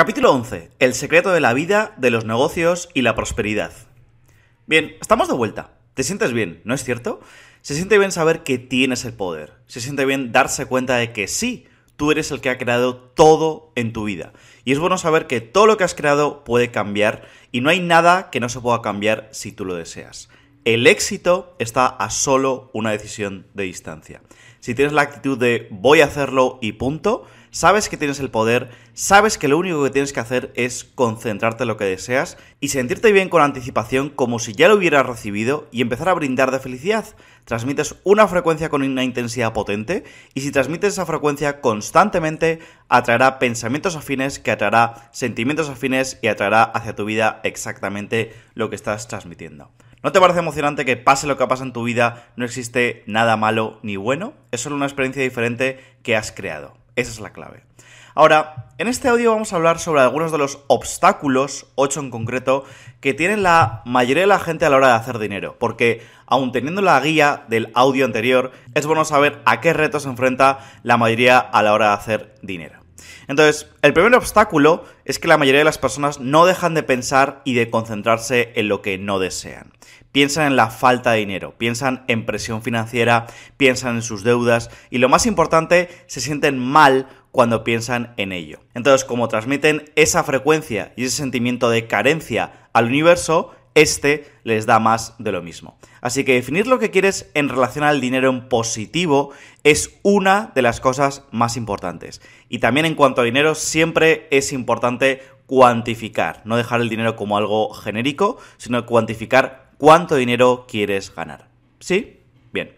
Capítulo 11. El secreto de la vida, de los negocios y la prosperidad. Bien, estamos de vuelta. ¿Te sientes bien, no es cierto? Se siente bien saber que tienes el poder. Se siente bien darse cuenta de que sí, tú eres el que ha creado todo en tu vida. Y es bueno saber que todo lo que has creado puede cambiar y no hay nada que no se pueda cambiar si tú lo deseas. El éxito está a solo una decisión de distancia. Si tienes la actitud de voy a hacerlo y punto, sabes que tienes el poder, sabes que lo único que tienes que hacer es concentrarte en lo que deseas y sentirte bien con anticipación como si ya lo hubieras recibido y empezar a brindar de felicidad. Transmites una frecuencia con una intensidad potente y si transmites esa frecuencia constantemente atraerá pensamientos afines que atraerá sentimientos afines y atraerá hacia tu vida exactamente lo que estás transmitiendo. ¿No te parece emocionante que pase lo que pasa en tu vida, no existe nada malo ni bueno? Es solo una experiencia diferente que has creado. Esa es la clave. Ahora, en este audio vamos a hablar sobre algunos de los obstáculos, 8 en concreto, que tienen la mayoría de la gente a la hora de hacer dinero. Porque, aun teniendo la guía del audio anterior, es bueno saber a qué retos se enfrenta la mayoría a la hora de hacer dinero. Entonces, el primer obstáculo es que la mayoría de las personas no dejan de pensar y de concentrarse en lo que no desean piensan en la falta de dinero, piensan en presión financiera, piensan en sus deudas y lo más importante, se sienten mal cuando piensan en ello. Entonces, como transmiten esa frecuencia y ese sentimiento de carencia al universo, este les da más de lo mismo. Así que definir lo que quieres en relación al dinero en positivo es una de las cosas más importantes. Y también en cuanto a dinero, siempre es importante cuantificar, no dejar el dinero como algo genérico, sino cuantificar cuánto dinero quieres ganar. ¿Sí? Bien.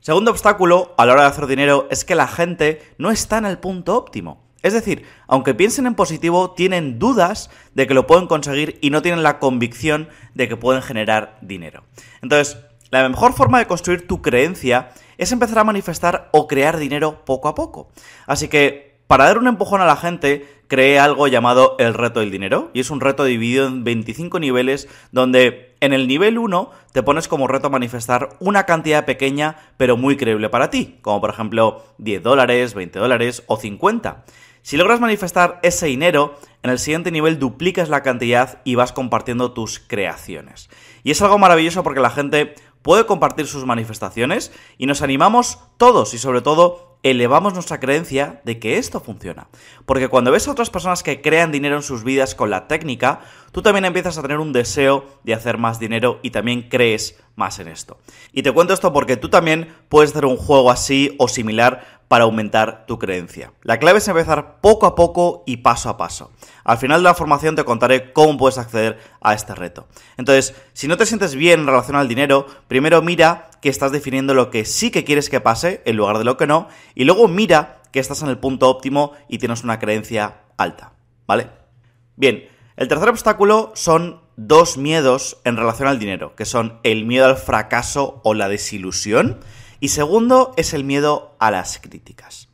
Segundo obstáculo a la hora de hacer dinero es que la gente no está en el punto óptimo. Es decir, aunque piensen en positivo, tienen dudas de que lo pueden conseguir y no tienen la convicción de que pueden generar dinero. Entonces, la mejor forma de construir tu creencia es empezar a manifestar o crear dinero poco a poco. Así que, para dar un empujón a la gente, creé algo llamado el reto del dinero. Y es un reto dividido en 25 niveles donde en el nivel 1 te pones como reto manifestar una cantidad pequeña pero muy creíble para ti, como por ejemplo 10 dólares, 20 dólares o 50. Si logras manifestar ese dinero, en el siguiente nivel duplicas la cantidad y vas compartiendo tus creaciones. Y es algo maravilloso porque la gente puede compartir sus manifestaciones y nos animamos todos y sobre todo elevamos nuestra creencia de que esto funciona. Porque cuando ves a otras personas que crean dinero en sus vidas con la técnica, tú también empiezas a tener un deseo de hacer más dinero y también crees más en esto. Y te cuento esto porque tú también puedes hacer un juego así o similar para aumentar tu creencia. La clave es empezar poco a poco y paso a paso. Al final de la formación te contaré cómo puedes acceder a este reto. Entonces, si no te sientes bien en relación al dinero, primero mira que estás definiendo lo que sí que quieres que pase en lugar de lo que no, y luego mira que estás en el punto óptimo y tienes una creencia alta, ¿vale? Bien, el tercer obstáculo son dos miedos en relación al dinero, que son el miedo al fracaso o la desilusión, y segundo es el miedo a las críticas.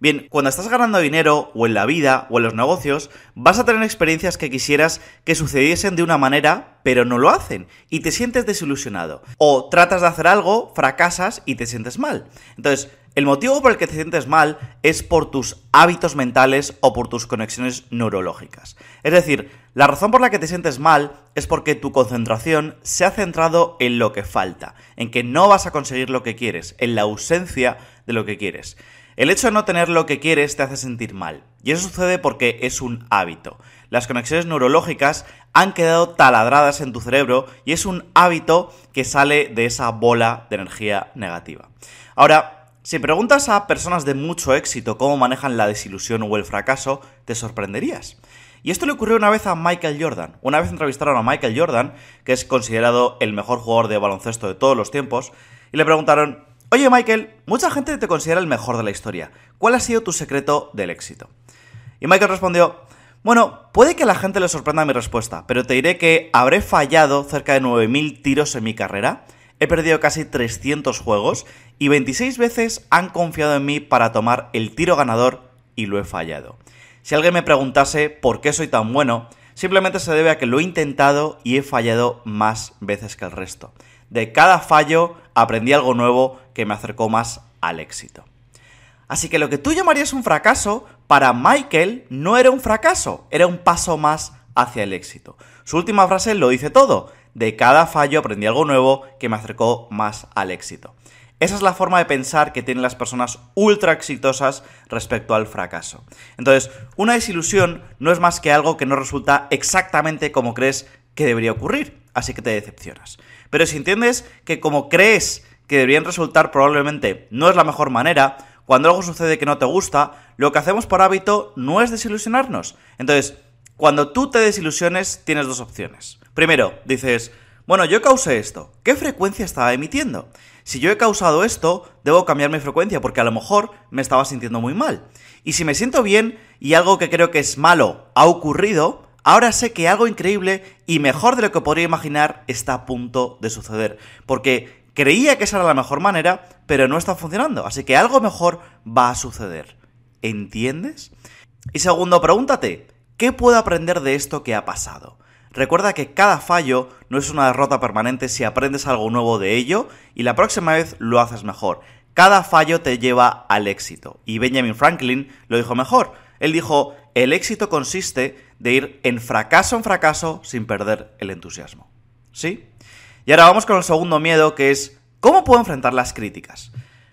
Bien, cuando estás ganando dinero, o en la vida, o en los negocios, vas a tener experiencias que quisieras que sucediesen de una manera, pero no lo hacen, y te sientes desilusionado. O tratas de hacer algo, fracasas y te sientes mal. Entonces, el motivo por el que te sientes mal es por tus hábitos mentales o por tus conexiones neurológicas. Es decir, la razón por la que te sientes mal es porque tu concentración se ha centrado en lo que falta, en que no vas a conseguir lo que quieres, en la ausencia de lo que quieres. El hecho de no tener lo que quieres te hace sentir mal, y eso sucede porque es un hábito. Las conexiones neurológicas han quedado taladradas en tu cerebro y es un hábito que sale de esa bola de energía negativa. Ahora, si preguntas a personas de mucho éxito cómo manejan la desilusión o el fracaso, te sorprenderías. Y esto le ocurrió una vez a Michael Jordan. Una vez entrevistaron a Michael Jordan, que es considerado el mejor jugador de baloncesto de todos los tiempos, y le preguntaron, oye Michael, mucha gente te considera el mejor de la historia. ¿Cuál ha sido tu secreto del éxito? Y Michael respondió, bueno, puede que a la gente le sorprenda mi respuesta, pero te diré que habré fallado cerca de 9.000 tiros en mi carrera he perdido casi 300 juegos y 26 veces han confiado en mí para tomar el tiro ganador y lo he fallado. Si alguien me preguntase por qué soy tan bueno, simplemente se debe a que lo he intentado y he fallado más veces que el resto. De cada fallo aprendí algo nuevo que me acercó más al éxito. Así que lo que tú llamarías un fracaso para Michael no era un fracaso, era un paso más hacia el éxito. Su última frase lo dice todo. De cada fallo aprendí algo nuevo que me acercó más al éxito. Esa es la forma de pensar que tienen las personas ultra exitosas respecto al fracaso. Entonces, una desilusión no es más que algo que no resulta exactamente como crees que debería ocurrir, así que te decepcionas. Pero si entiendes que como crees que deberían resultar probablemente no es la mejor manera, cuando algo sucede que no te gusta, lo que hacemos por hábito no es desilusionarnos. Entonces, cuando tú te desilusiones, tienes dos opciones. Primero, dices, bueno, yo causé esto. ¿Qué frecuencia estaba emitiendo? Si yo he causado esto, debo cambiar mi frecuencia porque a lo mejor me estaba sintiendo muy mal. Y si me siento bien y algo que creo que es malo ha ocurrido, ahora sé que algo increíble y mejor de lo que podría imaginar está a punto de suceder. Porque creía que esa era la mejor manera, pero no está funcionando. Así que algo mejor va a suceder. ¿Entiendes? Y segundo, pregúntate, ¿qué puedo aprender de esto que ha pasado? Recuerda que cada fallo no es una derrota permanente si aprendes algo nuevo de ello y la próxima vez lo haces mejor. Cada fallo te lleva al éxito. Y Benjamin Franklin lo dijo mejor. Él dijo, el éxito consiste de ir en fracaso en fracaso sin perder el entusiasmo. ¿Sí? Y ahora vamos con el segundo miedo que es, ¿cómo puedo enfrentar las críticas?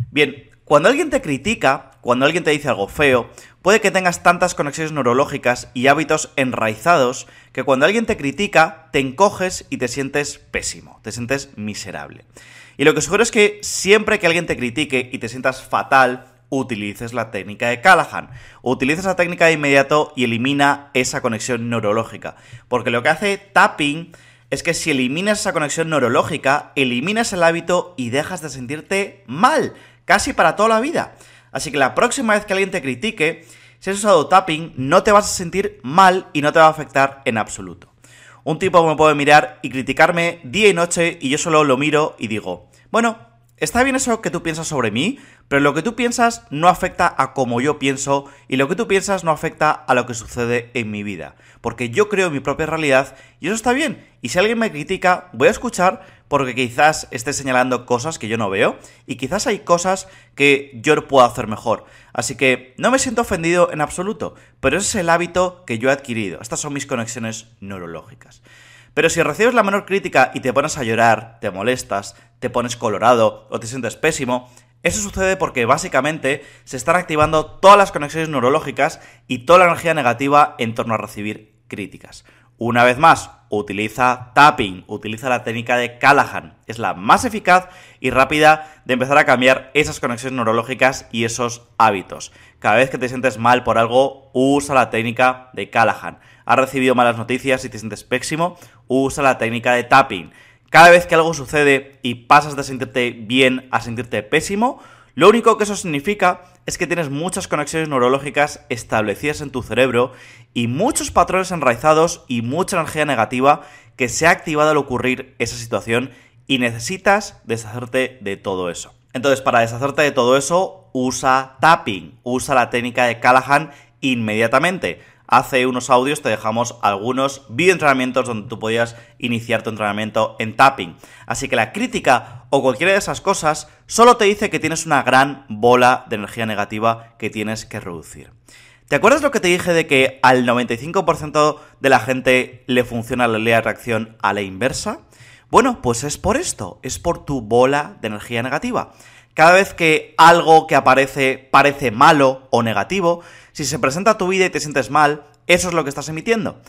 Bien, cuando alguien te critica, cuando alguien te dice algo feo, puede que tengas tantas conexiones neurológicas y hábitos enraizados que cuando alguien te critica, te encoges y te sientes pésimo, te sientes miserable. Y lo que sugiero es que siempre que alguien te critique y te sientas fatal, utilices la técnica de Callahan. Utilices la técnica de inmediato y elimina esa conexión neurológica. Porque lo que hace tapping es que si eliminas esa conexión neurológica, eliminas el hábito y dejas de sentirte mal, casi para toda la vida. Así que la próxima vez que alguien te critique, si has usado tapping, no te vas a sentir mal y no te va a afectar en absoluto. Un tipo me puede mirar y criticarme día y noche y yo solo lo miro y digo, bueno, está bien eso que tú piensas sobre mí, pero lo que tú piensas no afecta a cómo yo pienso y lo que tú piensas no afecta a lo que sucede en mi vida. Porque yo creo mi propia realidad y eso está bien. Y si alguien me critica, voy a escuchar porque quizás esté señalando cosas que yo no veo y quizás hay cosas que yo puedo hacer mejor. Así que no me siento ofendido en absoluto, pero ese es el hábito que yo he adquirido. Estas son mis conexiones neurológicas. Pero si recibes la menor crítica y te pones a llorar, te molestas, te pones colorado o te sientes pésimo, eso sucede porque básicamente se están activando todas las conexiones neurológicas y toda la energía negativa en torno a recibir críticas. Una vez más, utiliza tapping, utiliza la técnica de Callahan. Es la más eficaz y rápida de empezar a cambiar esas conexiones neurológicas y esos hábitos. Cada vez que te sientes mal por algo, usa la técnica de Callahan. Has recibido malas noticias y te sientes pésimo, usa la técnica de tapping. Cada vez que algo sucede y pasas de sentirte bien a sentirte pésimo, lo único que eso significa es que tienes muchas conexiones neurológicas establecidas en tu cerebro y muchos patrones enraizados y mucha energía negativa que se ha activado al ocurrir esa situación y necesitas deshacerte de todo eso. Entonces, para deshacerte de todo eso, usa tapping, usa la técnica de Callahan inmediatamente hace unos audios te dejamos algunos videoentrenamientos donde tú podías iniciar tu entrenamiento en tapping. Así que la crítica o cualquiera de esas cosas solo te dice que tienes una gran bola de energía negativa que tienes que reducir. ¿Te acuerdas lo que te dije de que al 95% de la gente le funciona la ley de atracción a la inversa? Bueno, pues es por esto, es por tu bola de energía negativa. Cada vez que algo que aparece parece malo o negativo, si se presenta a tu vida y te sientes mal, eso es lo que estás emitiendo.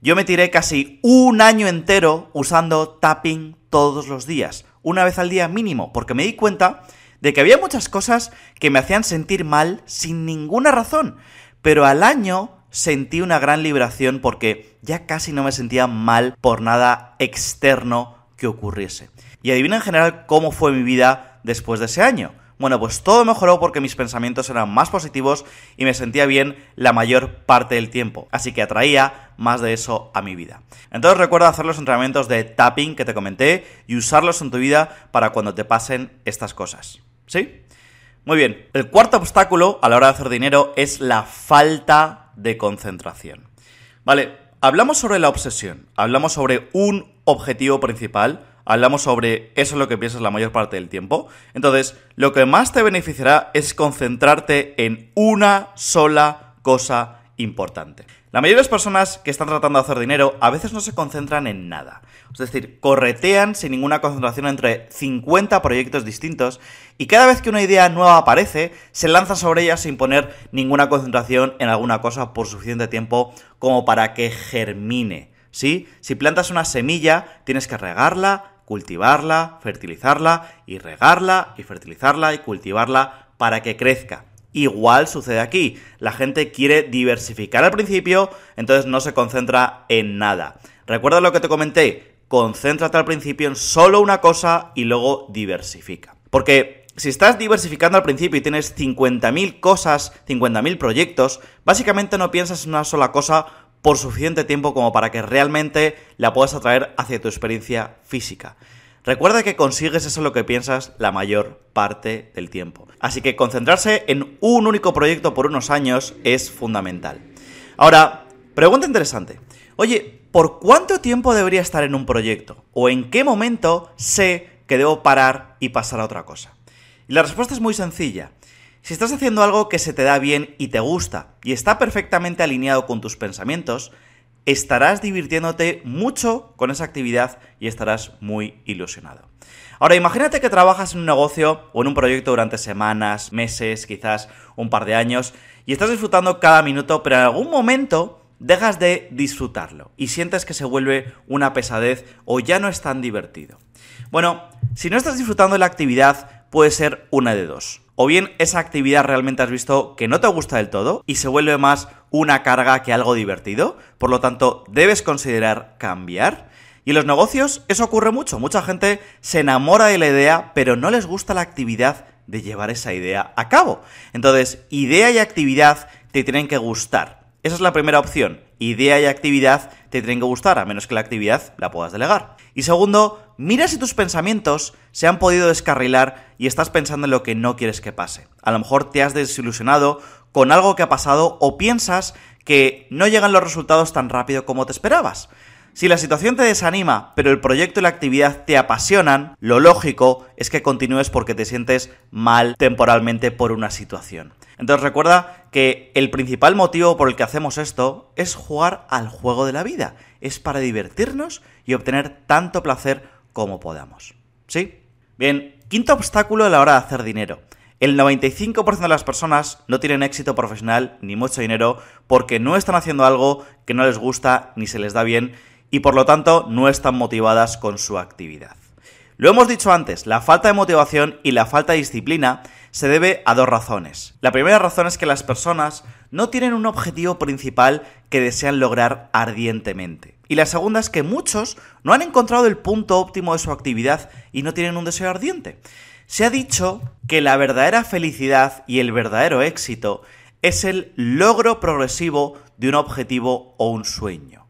Yo me tiré casi un año entero usando tapping todos los días, una vez al día mínimo, porque me di cuenta de que había muchas cosas que me hacían sentir mal sin ninguna razón, pero al año sentí una gran liberación porque ya casi no me sentía mal por nada externo que ocurriese. Y adivina en general cómo fue mi vida después de ese año. Bueno, pues todo mejoró porque mis pensamientos eran más positivos y me sentía bien la mayor parte del tiempo. Así que atraía más de eso a mi vida. Entonces recuerda hacer los entrenamientos de tapping que te comenté y usarlos en tu vida para cuando te pasen estas cosas. ¿Sí? Muy bien. El cuarto obstáculo a la hora de hacer dinero es la falta de concentración. Vale, hablamos sobre la obsesión, hablamos sobre un objetivo principal, hablamos sobre eso es lo que piensas la mayor parte del tiempo. Entonces, lo que más te beneficiará es concentrarte en una sola cosa importante. La mayoría de las personas que están tratando de hacer dinero a veces no se concentran en nada. Es decir, corretean sin ninguna concentración entre 50 proyectos distintos y cada vez que una idea nueva aparece, se lanza sobre ella sin poner ninguna concentración en alguna cosa por suficiente tiempo como para que germine. ¿Sí? Si plantas una semilla, tienes que regarla, cultivarla, fertilizarla y regarla y fertilizarla y cultivarla para que crezca. Igual sucede aquí. La gente quiere diversificar al principio, entonces no se concentra en nada. Recuerda lo que te comenté, concéntrate al principio en solo una cosa y luego diversifica. Porque si estás diversificando al principio y tienes 50.000 cosas, 50.000 proyectos, básicamente no piensas en una sola cosa por suficiente tiempo como para que realmente la puedas atraer hacia tu experiencia física. Recuerda que consigues eso lo que piensas la mayor parte del tiempo. Así que concentrarse en un único proyecto por unos años es fundamental. Ahora, pregunta interesante. Oye, ¿por cuánto tiempo debería estar en un proyecto? ¿O en qué momento sé que debo parar y pasar a otra cosa? Y la respuesta es muy sencilla. Si estás haciendo algo que se te da bien y te gusta y está perfectamente alineado con tus pensamientos, estarás divirtiéndote mucho con esa actividad y estarás muy ilusionado. Ahora, imagínate que trabajas en un negocio o en un proyecto durante semanas, meses, quizás un par de años, y estás disfrutando cada minuto, pero en algún momento dejas de disfrutarlo y sientes que se vuelve una pesadez o ya no es tan divertido. Bueno, si no estás disfrutando de la actividad, puede ser una de dos. O bien esa actividad realmente has visto que no te gusta del todo y se vuelve más una carga que algo divertido, por lo tanto debes considerar cambiar. Y en los negocios eso ocurre mucho, mucha gente se enamora de la idea pero no les gusta la actividad de llevar esa idea a cabo. Entonces, idea y actividad te tienen que gustar. Esa es la primera opción. Idea y actividad te tienen que gustar, a menos que la actividad la puedas delegar. Y segundo, mira si tus pensamientos se han podido descarrilar y estás pensando en lo que no quieres que pase. A lo mejor te has desilusionado con algo que ha pasado o piensas que no llegan los resultados tan rápido como te esperabas. Si la situación te desanima, pero el proyecto y la actividad te apasionan, lo lógico es que continúes porque te sientes mal temporalmente por una situación. Entonces recuerda que el principal motivo por el que hacemos esto es jugar al juego de la vida. Es para divertirnos y obtener tanto placer como podamos. ¿Sí? Bien, quinto obstáculo a la hora de hacer dinero. El 95% de las personas no tienen éxito profesional ni mucho dinero porque no están haciendo algo que no les gusta ni se les da bien y por lo tanto no están motivadas con su actividad. Lo hemos dicho antes, la falta de motivación y la falta de disciplina se debe a dos razones. La primera razón es que las personas no tienen un objetivo principal que desean lograr ardientemente. Y la segunda es que muchos no han encontrado el punto óptimo de su actividad y no tienen un deseo ardiente. Se ha dicho que la verdadera felicidad y el verdadero éxito es el logro progresivo de un objetivo o un sueño.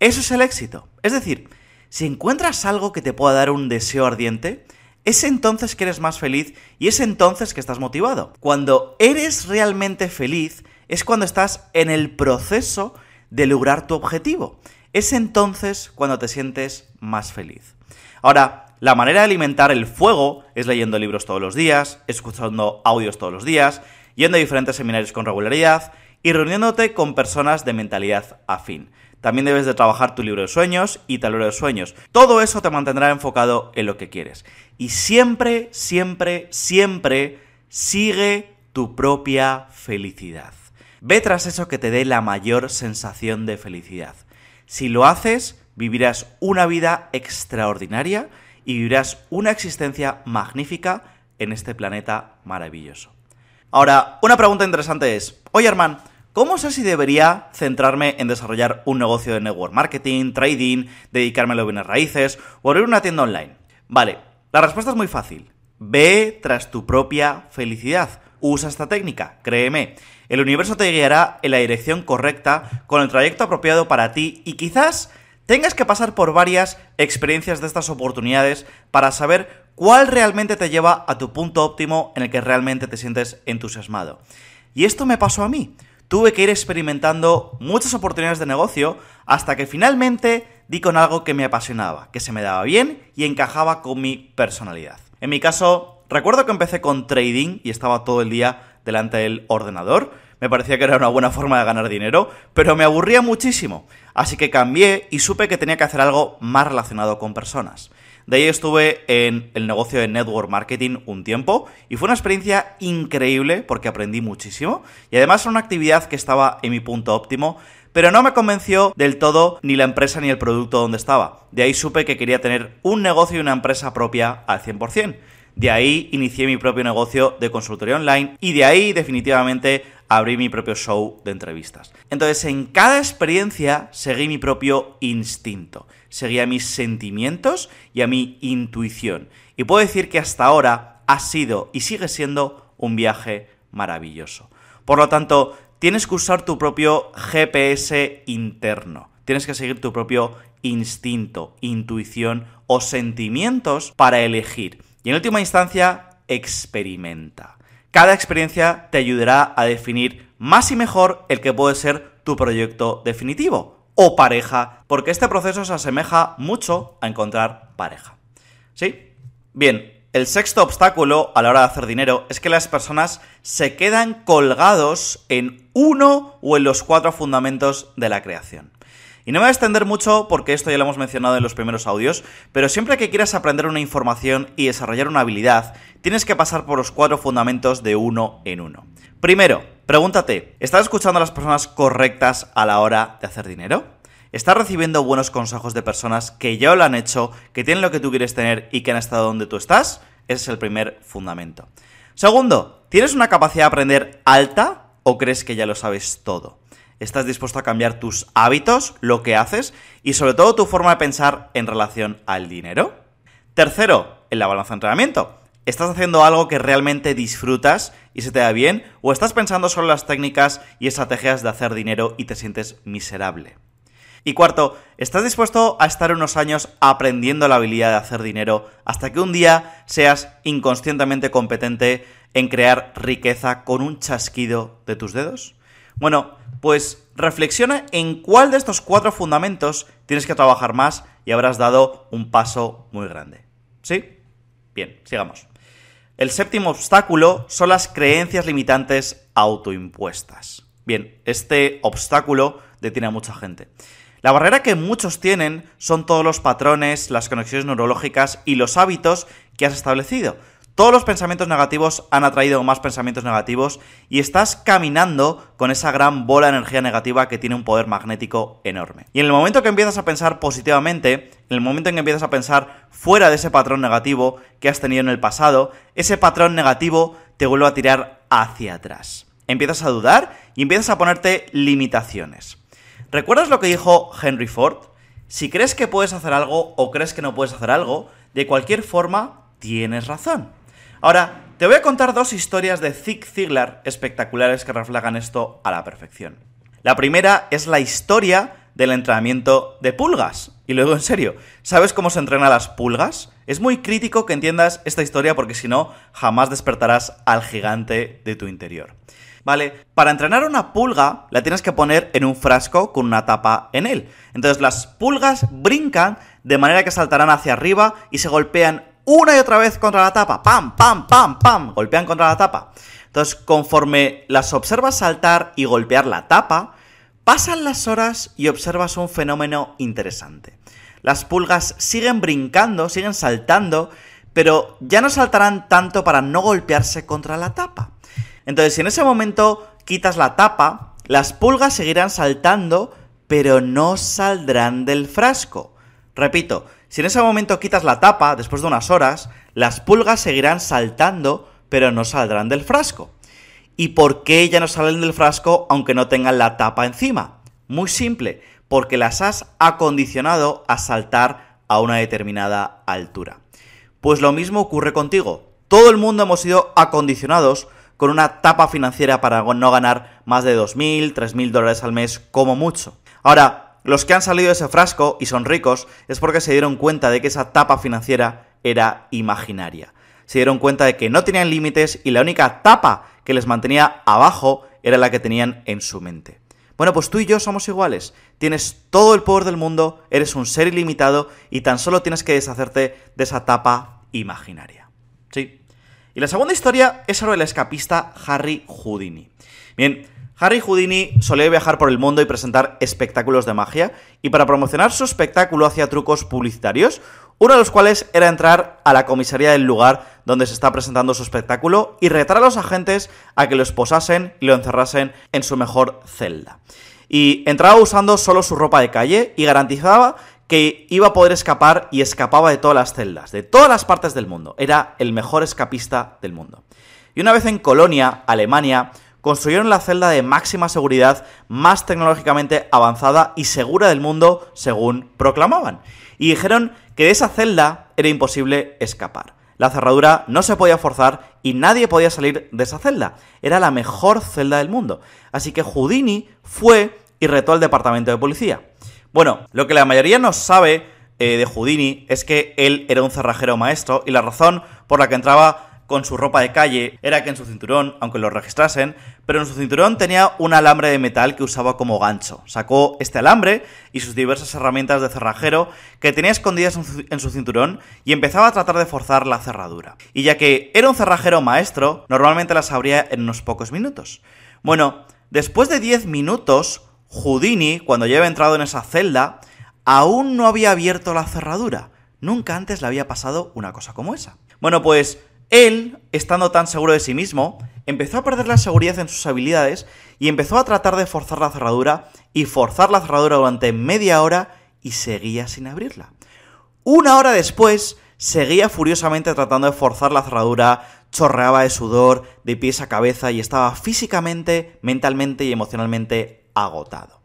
Eso es el éxito. Es decir, si encuentras algo que te pueda dar un deseo ardiente, es entonces que eres más feliz y es entonces que estás motivado. Cuando eres realmente feliz es cuando estás en el proceso de lograr tu objetivo. Es entonces cuando te sientes más feliz. Ahora, la manera de alimentar el fuego es leyendo libros todos los días, escuchando audios todos los días, yendo a diferentes seminarios con regularidad y reuniéndote con personas de mentalidad afín. También debes de trabajar tu libro de sueños y tablero de sueños. Todo eso te mantendrá enfocado en lo que quieres. Y siempre, siempre, siempre sigue tu propia felicidad. Ve tras eso que te dé la mayor sensación de felicidad. Si lo haces, vivirás una vida extraordinaria y vivirás una existencia magnífica en este planeta maravilloso. Ahora, una pregunta interesante es, oye Armand, ¿Cómo sé si debería centrarme en desarrollar un negocio de network marketing, trading, dedicarme a los bienes raíces o abrir una tienda online? Vale, la respuesta es muy fácil. Ve tras tu propia felicidad. Usa esta técnica, créeme. El universo te guiará en la dirección correcta, con el trayecto apropiado para ti y quizás tengas que pasar por varias experiencias de estas oportunidades para saber cuál realmente te lleva a tu punto óptimo en el que realmente te sientes entusiasmado. Y esto me pasó a mí tuve que ir experimentando muchas oportunidades de negocio hasta que finalmente di con algo que me apasionaba, que se me daba bien y encajaba con mi personalidad. En mi caso, recuerdo que empecé con trading y estaba todo el día delante del ordenador. me parecía que era una buena forma de ganar dinero, pero me aburría muchísimo. Así que cambié y supe que tenía que hacer algo más relacionado con personas. De ahí estuve en el negocio de network marketing un tiempo y fue una experiencia increíble porque aprendí muchísimo y además era una actividad que estaba en mi punto óptimo, pero no me convenció del todo ni la empresa ni el producto donde estaba. De ahí supe que quería tener un negocio y una empresa propia al 100%. De ahí inicié mi propio negocio de consultoría online y de ahí definitivamente abrí mi propio show de entrevistas. Entonces en cada experiencia seguí mi propio instinto, seguí a mis sentimientos y a mi intuición. Y puedo decir que hasta ahora ha sido y sigue siendo un viaje maravilloso. Por lo tanto, tienes que usar tu propio GPS interno. Tienes que seguir tu propio instinto, intuición o sentimientos para elegir. Y en última instancia, experimenta. Cada experiencia te ayudará a definir más y mejor el que puede ser tu proyecto definitivo o pareja, porque este proceso se asemeja mucho a encontrar pareja. ¿Sí? Bien, el sexto obstáculo a la hora de hacer dinero es que las personas se quedan colgados en uno o en los cuatro fundamentos de la creación. Y no me voy a extender mucho porque esto ya lo hemos mencionado en los primeros audios, pero siempre que quieras aprender una información y desarrollar una habilidad, tienes que pasar por los cuatro fundamentos de uno en uno. Primero, pregúntate, ¿estás escuchando a las personas correctas a la hora de hacer dinero? ¿Estás recibiendo buenos consejos de personas que ya lo han hecho, que tienen lo que tú quieres tener y que han estado donde tú estás? Ese es el primer fundamento. Segundo, ¿tienes una capacidad de aprender alta o crees que ya lo sabes todo? Estás dispuesto a cambiar tus hábitos, lo que haces y sobre todo tu forma de pensar en relación al dinero. Tercero, en la balanza de entrenamiento. ¿Estás haciendo algo que realmente disfrutas y se te da bien? ¿O estás pensando solo en las técnicas y estrategias de hacer dinero y te sientes miserable? Y cuarto, ¿estás dispuesto a estar unos años aprendiendo la habilidad de hacer dinero hasta que un día seas inconscientemente competente en crear riqueza con un chasquido de tus dedos? Bueno, pues reflexiona en cuál de estos cuatro fundamentos tienes que trabajar más y habrás dado un paso muy grande. ¿Sí? Bien, sigamos. El séptimo obstáculo son las creencias limitantes autoimpuestas. Bien, este obstáculo detiene a mucha gente. La barrera que muchos tienen son todos los patrones, las conexiones neurológicas y los hábitos que has establecido. Todos los pensamientos negativos han atraído más pensamientos negativos y estás caminando con esa gran bola de energía negativa que tiene un poder magnético enorme. Y en el momento que empiezas a pensar positivamente, en el momento en que empiezas a pensar fuera de ese patrón negativo que has tenido en el pasado, ese patrón negativo te vuelve a tirar hacia atrás. Empiezas a dudar y empiezas a ponerte limitaciones. ¿Recuerdas lo que dijo Henry Ford? Si crees que puedes hacer algo o crees que no puedes hacer algo, de cualquier forma tienes razón. Ahora, te voy a contar dos historias de Zig Ziglar espectaculares que reflejan esto a la perfección. La primera es la historia del entrenamiento de pulgas. Y luego, en serio, ¿sabes cómo se entrena las pulgas? Es muy crítico que entiendas esta historia porque si no, jamás despertarás al gigante de tu interior. ¿Vale? Para entrenar una pulga, la tienes que poner en un frasco con una tapa en él. Entonces las pulgas brincan de manera que saltarán hacia arriba y se golpean una y otra vez contra la tapa. ¡Pam, pam, pam, pam! Golpean contra la tapa. Entonces, conforme las observas saltar y golpear la tapa, pasan las horas y observas un fenómeno interesante. Las pulgas siguen brincando, siguen saltando, pero ya no saltarán tanto para no golpearse contra la tapa. Entonces, si en ese momento quitas la tapa, las pulgas seguirán saltando, pero no saldrán del frasco. Repito, si en ese momento quitas la tapa, después de unas horas, las pulgas seguirán saltando, pero no saldrán del frasco. ¿Y por qué ya no salen del frasco aunque no tengan la tapa encima? Muy simple, porque las has acondicionado a saltar a una determinada altura. Pues lo mismo ocurre contigo. Todo el mundo hemos sido acondicionados con una tapa financiera para no ganar más de 2.000, 3.000 dólares al mes como mucho. Ahora, los que han salido de ese frasco y son ricos es porque se dieron cuenta de que esa tapa financiera era imaginaria. Se dieron cuenta de que no tenían límites y la única tapa que les mantenía abajo era la que tenían en su mente. Bueno, pues tú y yo somos iguales. Tienes todo el poder del mundo, eres un ser ilimitado y tan solo tienes que deshacerte de esa tapa imaginaria. ¿Sí? Y la segunda historia es sobre el escapista Harry Houdini. Bien, Harry Houdini solía viajar por el mundo y presentar espectáculos de magia, y para promocionar su espectáculo hacía trucos publicitarios, uno de los cuales era entrar a la comisaría del lugar donde se está presentando su espectáculo y retar a los agentes a que lo esposasen y lo encerrasen en su mejor celda. Y entraba usando solo su ropa de calle y garantizaba que iba a poder escapar y escapaba de todas las celdas, de todas las partes del mundo. Era el mejor escapista del mundo. Y una vez en Colonia, Alemania, construyeron la celda de máxima seguridad más tecnológicamente avanzada y segura del mundo, según proclamaban. Y dijeron que de esa celda era imposible escapar. La cerradura no se podía forzar y nadie podía salir de esa celda. Era la mejor celda del mundo. Así que Houdini fue y retó al departamento de policía. Bueno, lo que la mayoría no sabe eh, de Houdini es que él era un cerrajero maestro y la razón por la que entraba con su ropa de calle era que en su cinturón, aunque lo registrasen, pero en su cinturón tenía un alambre de metal que usaba como gancho. Sacó este alambre y sus diversas herramientas de cerrajero que tenía escondidas en su cinturón y empezaba a tratar de forzar la cerradura. Y ya que era un cerrajero maestro, normalmente las abría en unos pocos minutos. Bueno, después de 10 minutos, Houdini, cuando ya había entrado en esa celda, aún no había abierto la cerradura. Nunca antes le había pasado una cosa como esa. Bueno, pues él, estando tan seguro de sí mismo, empezó a perder la seguridad en sus habilidades y empezó a tratar de forzar la cerradura y forzar la cerradura durante media hora y seguía sin abrirla. Una hora después, seguía furiosamente tratando de forzar la cerradura, chorreaba de sudor, de pies a cabeza y estaba físicamente, mentalmente y emocionalmente agotado.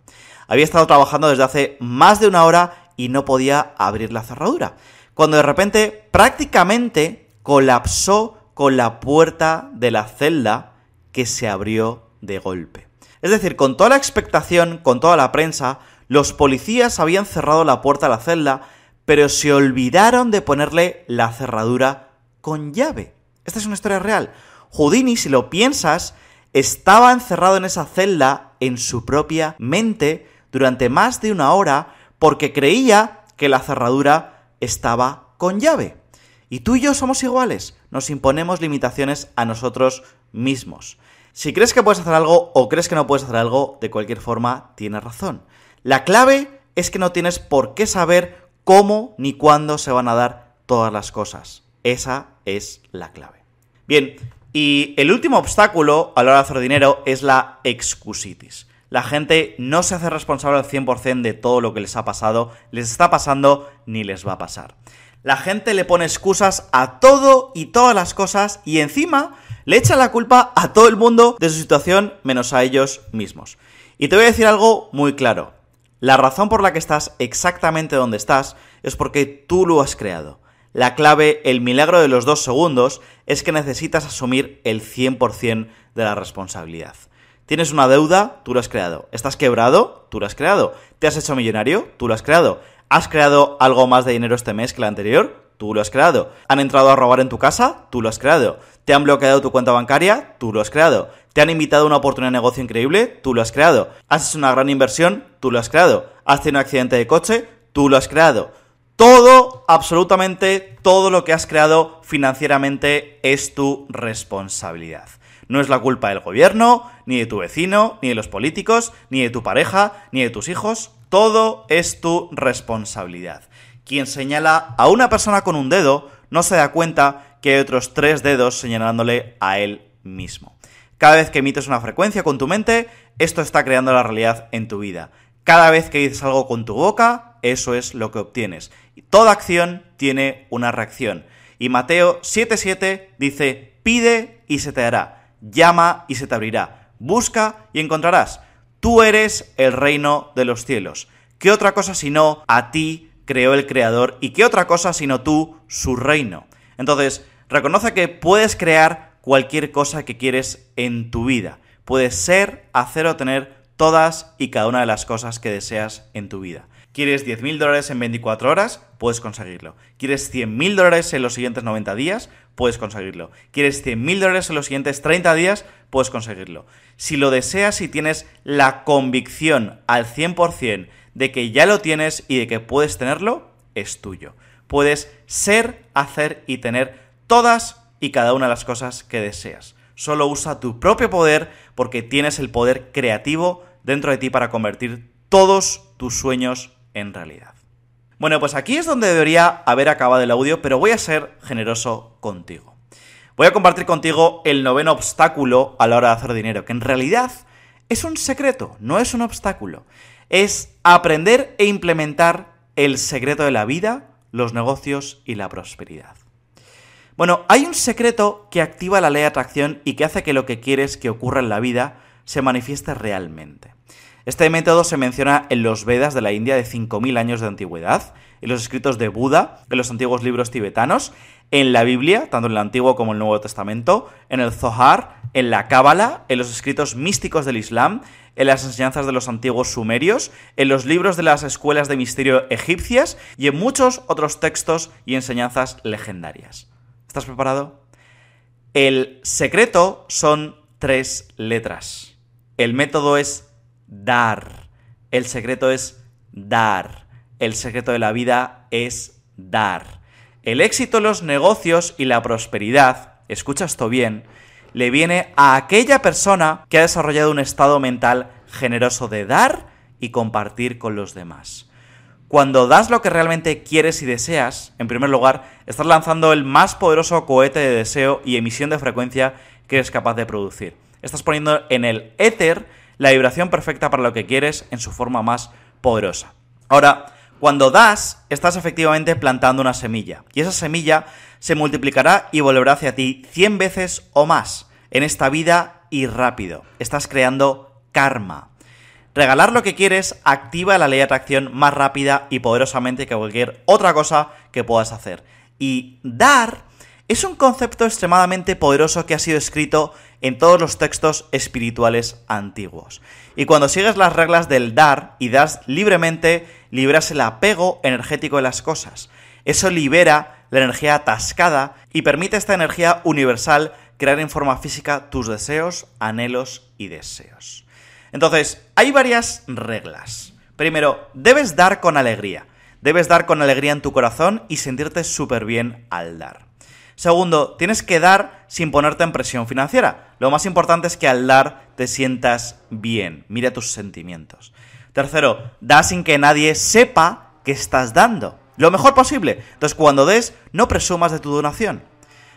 Había estado trabajando desde hace más de una hora y no podía abrir la cerradura. Cuando de repente, prácticamente colapsó con la puerta de la celda que se abrió de golpe. Es decir, con toda la expectación, con toda la prensa, los policías habían cerrado la puerta de la celda, pero se olvidaron de ponerle la cerradura con llave. Esta es una historia real. Houdini, si lo piensas, estaba encerrado en esa celda en su propia mente durante más de una hora porque creía que la cerradura estaba con llave. Y tú y yo somos iguales, nos imponemos limitaciones a nosotros mismos. Si crees que puedes hacer algo o crees que no puedes hacer algo, de cualquier forma, tienes razón. La clave es que no tienes por qué saber cómo ni cuándo se van a dar todas las cosas. Esa es la clave. Bien, y el último obstáculo a la hora de hacer dinero es la excusitis. La gente no se hace responsable al 100% de todo lo que les ha pasado, les está pasando ni les va a pasar. La gente le pone excusas a todo y todas las cosas y encima le echa la culpa a todo el mundo de su situación menos a ellos mismos. Y te voy a decir algo muy claro. La razón por la que estás exactamente donde estás es porque tú lo has creado. La clave, el milagro de los dos segundos, es que necesitas asumir el 100% de la responsabilidad. Tienes una deuda, tú lo has creado. ¿Estás quebrado? Tú lo has creado. ¿Te has hecho millonario? Tú lo has creado. ¿Has creado algo más de dinero este mes que el anterior? Tú lo has creado. ¿Han entrado a robar en tu casa? Tú lo has creado. ¿Te han bloqueado tu cuenta bancaria? Tú lo has creado. ¿Te han invitado a una oportunidad de negocio increíble? Tú lo has creado. ¿Has hecho una gran inversión? Tú lo has creado. ¿Has tenido un accidente de coche? Tú lo has creado. Todo, absolutamente todo lo que has creado financieramente es tu responsabilidad. No es la culpa del gobierno, ni de tu vecino, ni de los políticos, ni de tu pareja, ni de tus hijos. Todo es tu responsabilidad. Quien señala a una persona con un dedo no se da cuenta que hay otros tres dedos señalándole a él mismo. Cada vez que emites una frecuencia con tu mente, esto está creando la realidad en tu vida. Cada vez que dices algo con tu boca, eso es lo que obtienes. Toda acción tiene una reacción. Y Mateo 7:7 dice, pide y se te dará, llama y se te abrirá, busca y encontrarás. Tú eres el reino de los cielos. ¿Qué otra cosa sino a ti creó el Creador y qué otra cosa sino tú su reino? Entonces, reconoce que puedes crear cualquier cosa que quieres en tu vida. Puedes ser, hacer o tener todas y cada una de las cosas que deseas en tu vida. ¿Quieres 10.000 dólares en 24 horas? Puedes conseguirlo. ¿Quieres 100.000 dólares en los siguientes 90 días? Puedes conseguirlo. ¿Quieres 100.000 dólares en los siguientes 30 días? Puedes conseguirlo. Si lo deseas y tienes la convicción al 100% de que ya lo tienes y de que puedes tenerlo, es tuyo. Puedes ser, hacer y tener todas y cada una de las cosas que deseas. Solo usa tu propio poder porque tienes el poder creativo dentro de ti para convertir todos tus sueños en realidad. Bueno, pues aquí es donde debería haber acabado el audio, pero voy a ser generoso contigo. Voy a compartir contigo el noveno obstáculo a la hora de hacer dinero, que en realidad es un secreto, no es un obstáculo. Es aprender e implementar el secreto de la vida, los negocios y la prosperidad. Bueno, hay un secreto que activa la ley de atracción y que hace que lo que quieres que ocurra en la vida se manifieste realmente. Este método se menciona en los Vedas de la India de 5.000 años de antigüedad, en los escritos de Buda, en los antiguos libros tibetanos, en la Biblia, tanto en el Antiguo como en el Nuevo Testamento, en el Zohar, en la Cábala, en los escritos místicos del Islam, en las enseñanzas de los antiguos sumerios, en los libros de las escuelas de misterio egipcias y en muchos otros textos y enseñanzas legendarias. ¿Estás preparado? El secreto son tres letras. El método es dar. El secreto es dar. El secreto de la vida es dar. El éxito los negocios y la prosperidad, escucha esto bien, le viene a aquella persona que ha desarrollado un estado mental generoso de dar y compartir con los demás. Cuando das lo que realmente quieres y deseas, en primer lugar, estás lanzando el más poderoso cohete de deseo y emisión de frecuencia que eres capaz de producir. Estás poniendo en el éter la vibración perfecta para lo que quieres en su forma más poderosa. Ahora, cuando das, estás efectivamente plantando una semilla, y esa semilla se multiplicará y volverá hacia ti 100 veces o más en esta vida y rápido. Estás creando karma. Regalar lo que quieres activa la ley de atracción más rápida y poderosamente que cualquier otra cosa que puedas hacer. Y dar es un concepto extremadamente poderoso que ha sido escrito en todos los textos espirituales antiguos. Y cuando sigues las reglas del dar y das libremente, libras el apego energético de las cosas. Eso libera la energía atascada y permite a esta energía universal crear en forma física tus deseos, anhelos y deseos. Entonces, hay varias reglas. Primero, debes dar con alegría. Debes dar con alegría en tu corazón y sentirte súper bien al dar. Segundo, tienes que dar sin ponerte en presión financiera. Lo más importante es que al dar te sientas bien, mira tus sentimientos. Tercero, da sin que nadie sepa que estás dando. Lo mejor posible. Entonces, cuando des, no presumas de tu donación.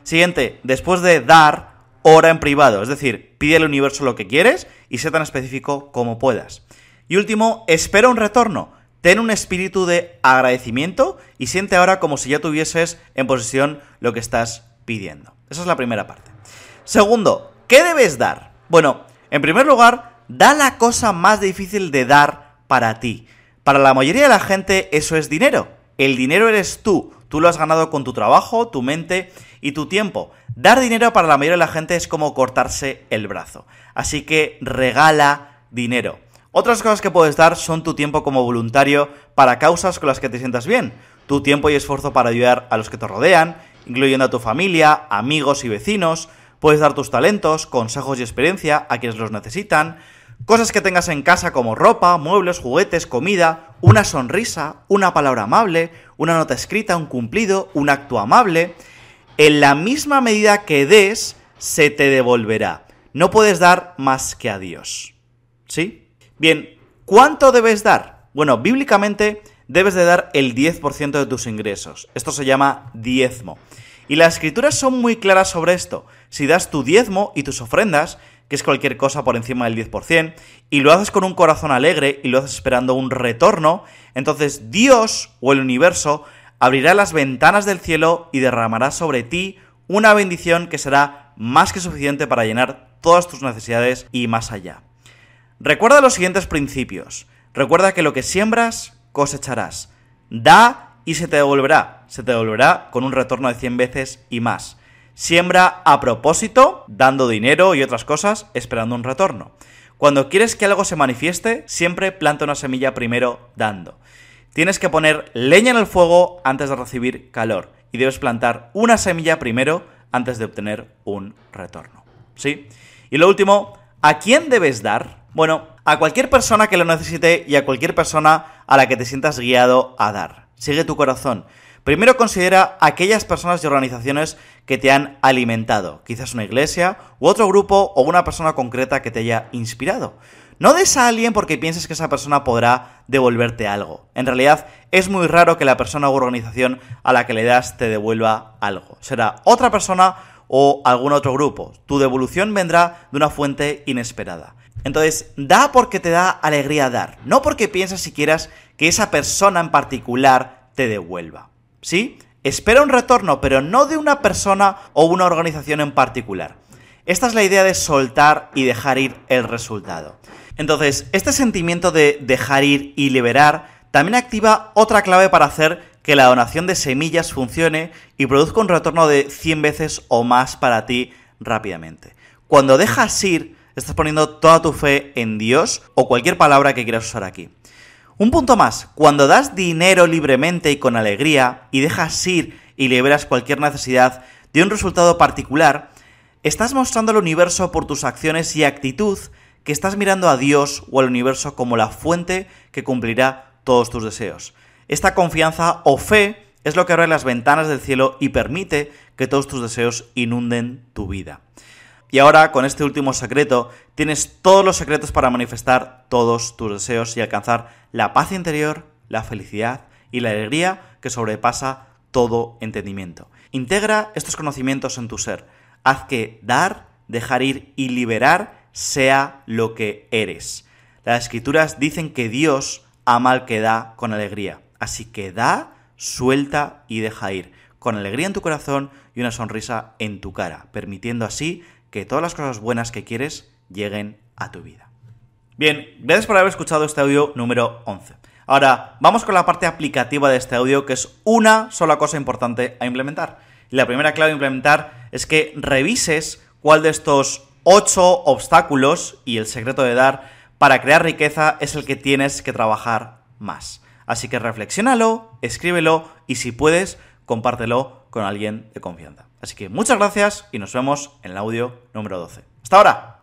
Siguiente, después de dar, ora en privado. Es decir, pide al universo lo que quieres y sé tan específico como puedas. Y último, espera un retorno. Ten un espíritu de agradecimiento y siente ahora como si ya tuvieses en posesión lo que estás pidiendo. Esa es la primera parte. Segundo, ¿qué debes dar? Bueno, en primer lugar, da la cosa más difícil de dar para ti. Para la mayoría de la gente eso es dinero. El dinero eres tú. Tú lo has ganado con tu trabajo, tu mente y tu tiempo. Dar dinero para la mayoría de la gente es como cortarse el brazo. Así que regala dinero. Otras cosas que puedes dar son tu tiempo como voluntario para causas con las que te sientas bien, tu tiempo y esfuerzo para ayudar a los que te rodean, incluyendo a tu familia, amigos y vecinos, puedes dar tus talentos, consejos y experiencia a quienes los necesitan, cosas que tengas en casa como ropa, muebles, juguetes, comida, una sonrisa, una palabra amable, una nota escrita, un cumplido, un acto amable. En la misma medida que des, se te devolverá. No puedes dar más que a Dios. ¿Sí? Bien, ¿cuánto debes dar? Bueno, bíblicamente debes de dar el 10% de tus ingresos. Esto se llama diezmo. Y las escrituras son muy claras sobre esto. Si das tu diezmo y tus ofrendas, que es cualquier cosa por encima del 10%, y lo haces con un corazón alegre y lo haces esperando un retorno, entonces Dios o el universo abrirá las ventanas del cielo y derramará sobre ti una bendición que será más que suficiente para llenar todas tus necesidades y más allá. Recuerda los siguientes principios. Recuerda que lo que siembras, cosecharás. Da y se te devolverá. Se te devolverá con un retorno de 100 veces y más. Siembra a propósito, dando dinero y otras cosas, esperando un retorno. Cuando quieres que algo se manifieste, siempre planta una semilla primero dando. Tienes que poner leña en el fuego antes de recibir calor. Y debes plantar una semilla primero antes de obtener un retorno. ¿Sí? Y lo último, ¿a quién debes dar? Bueno, a cualquier persona que lo necesite y a cualquier persona a la que te sientas guiado a dar. Sigue tu corazón. Primero considera aquellas personas y organizaciones que te han alimentado, quizás una iglesia, u otro grupo o una persona concreta que te haya inspirado. No des a alguien porque pienses que esa persona podrá devolverte algo. En realidad, es muy raro que la persona u organización a la que le das te devuelva algo. Será otra persona o algún otro grupo. Tu devolución vendrá de una fuente inesperada. Entonces, da porque te da alegría dar, no porque piensas si quieras que esa persona en particular te devuelva. ¿Sí? Espera un retorno, pero no de una persona o una organización en particular. Esta es la idea de soltar y dejar ir el resultado. Entonces, este sentimiento de dejar ir y liberar también activa otra clave para hacer que la donación de semillas funcione y produzca un retorno de 100 veces o más para ti rápidamente. Cuando dejas ir, estás poniendo toda tu fe en Dios o cualquier palabra que quieras usar aquí. Un punto más, cuando das dinero libremente y con alegría y dejas ir y liberas cualquier necesidad de un resultado particular, estás mostrando al universo por tus acciones y actitud que estás mirando a Dios o al universo como la fuente que cumplirá todos tus deseos. Esta confianza o fe es lo que abre las ventanas del cielo y permite que todos tus deseos inunden tu vida. Y ahora, con este último secreto, tienes todos los secretos para manifestar todos tus deseos y alcanzar la paz interior, la felicidad y la alegría que sobrepasa todo entendimiento. Integra estos conocimientos en tu ser. Haz que dar, dejar ir y liberar sea lo que eres. Las escrituras dicen que Dios ama al que da con alegría. Así que da, suelta y deja ir, con alegría en tu corazón y una sonrisa en tu cara, permitiendo así que todas las cosas buenas que quieres lleguen a tu vida. Bien, gracias por haber escuchado este audio número 11. Ahora, vamos con la parte aplicativa de este audio, que es una sola cosa importante a implementar. La primera clave a implementar es que revises cuál de estos 8 obstáculos y el secreto de dar para crear riqueza es el que tienes que trabajar más. Así que reflexiónalo, escríbelo y si puedes, compártelo con alguien de confianza. Así que muchas gracias y nos vemos en el audio número 12. ¡Hasta ahora!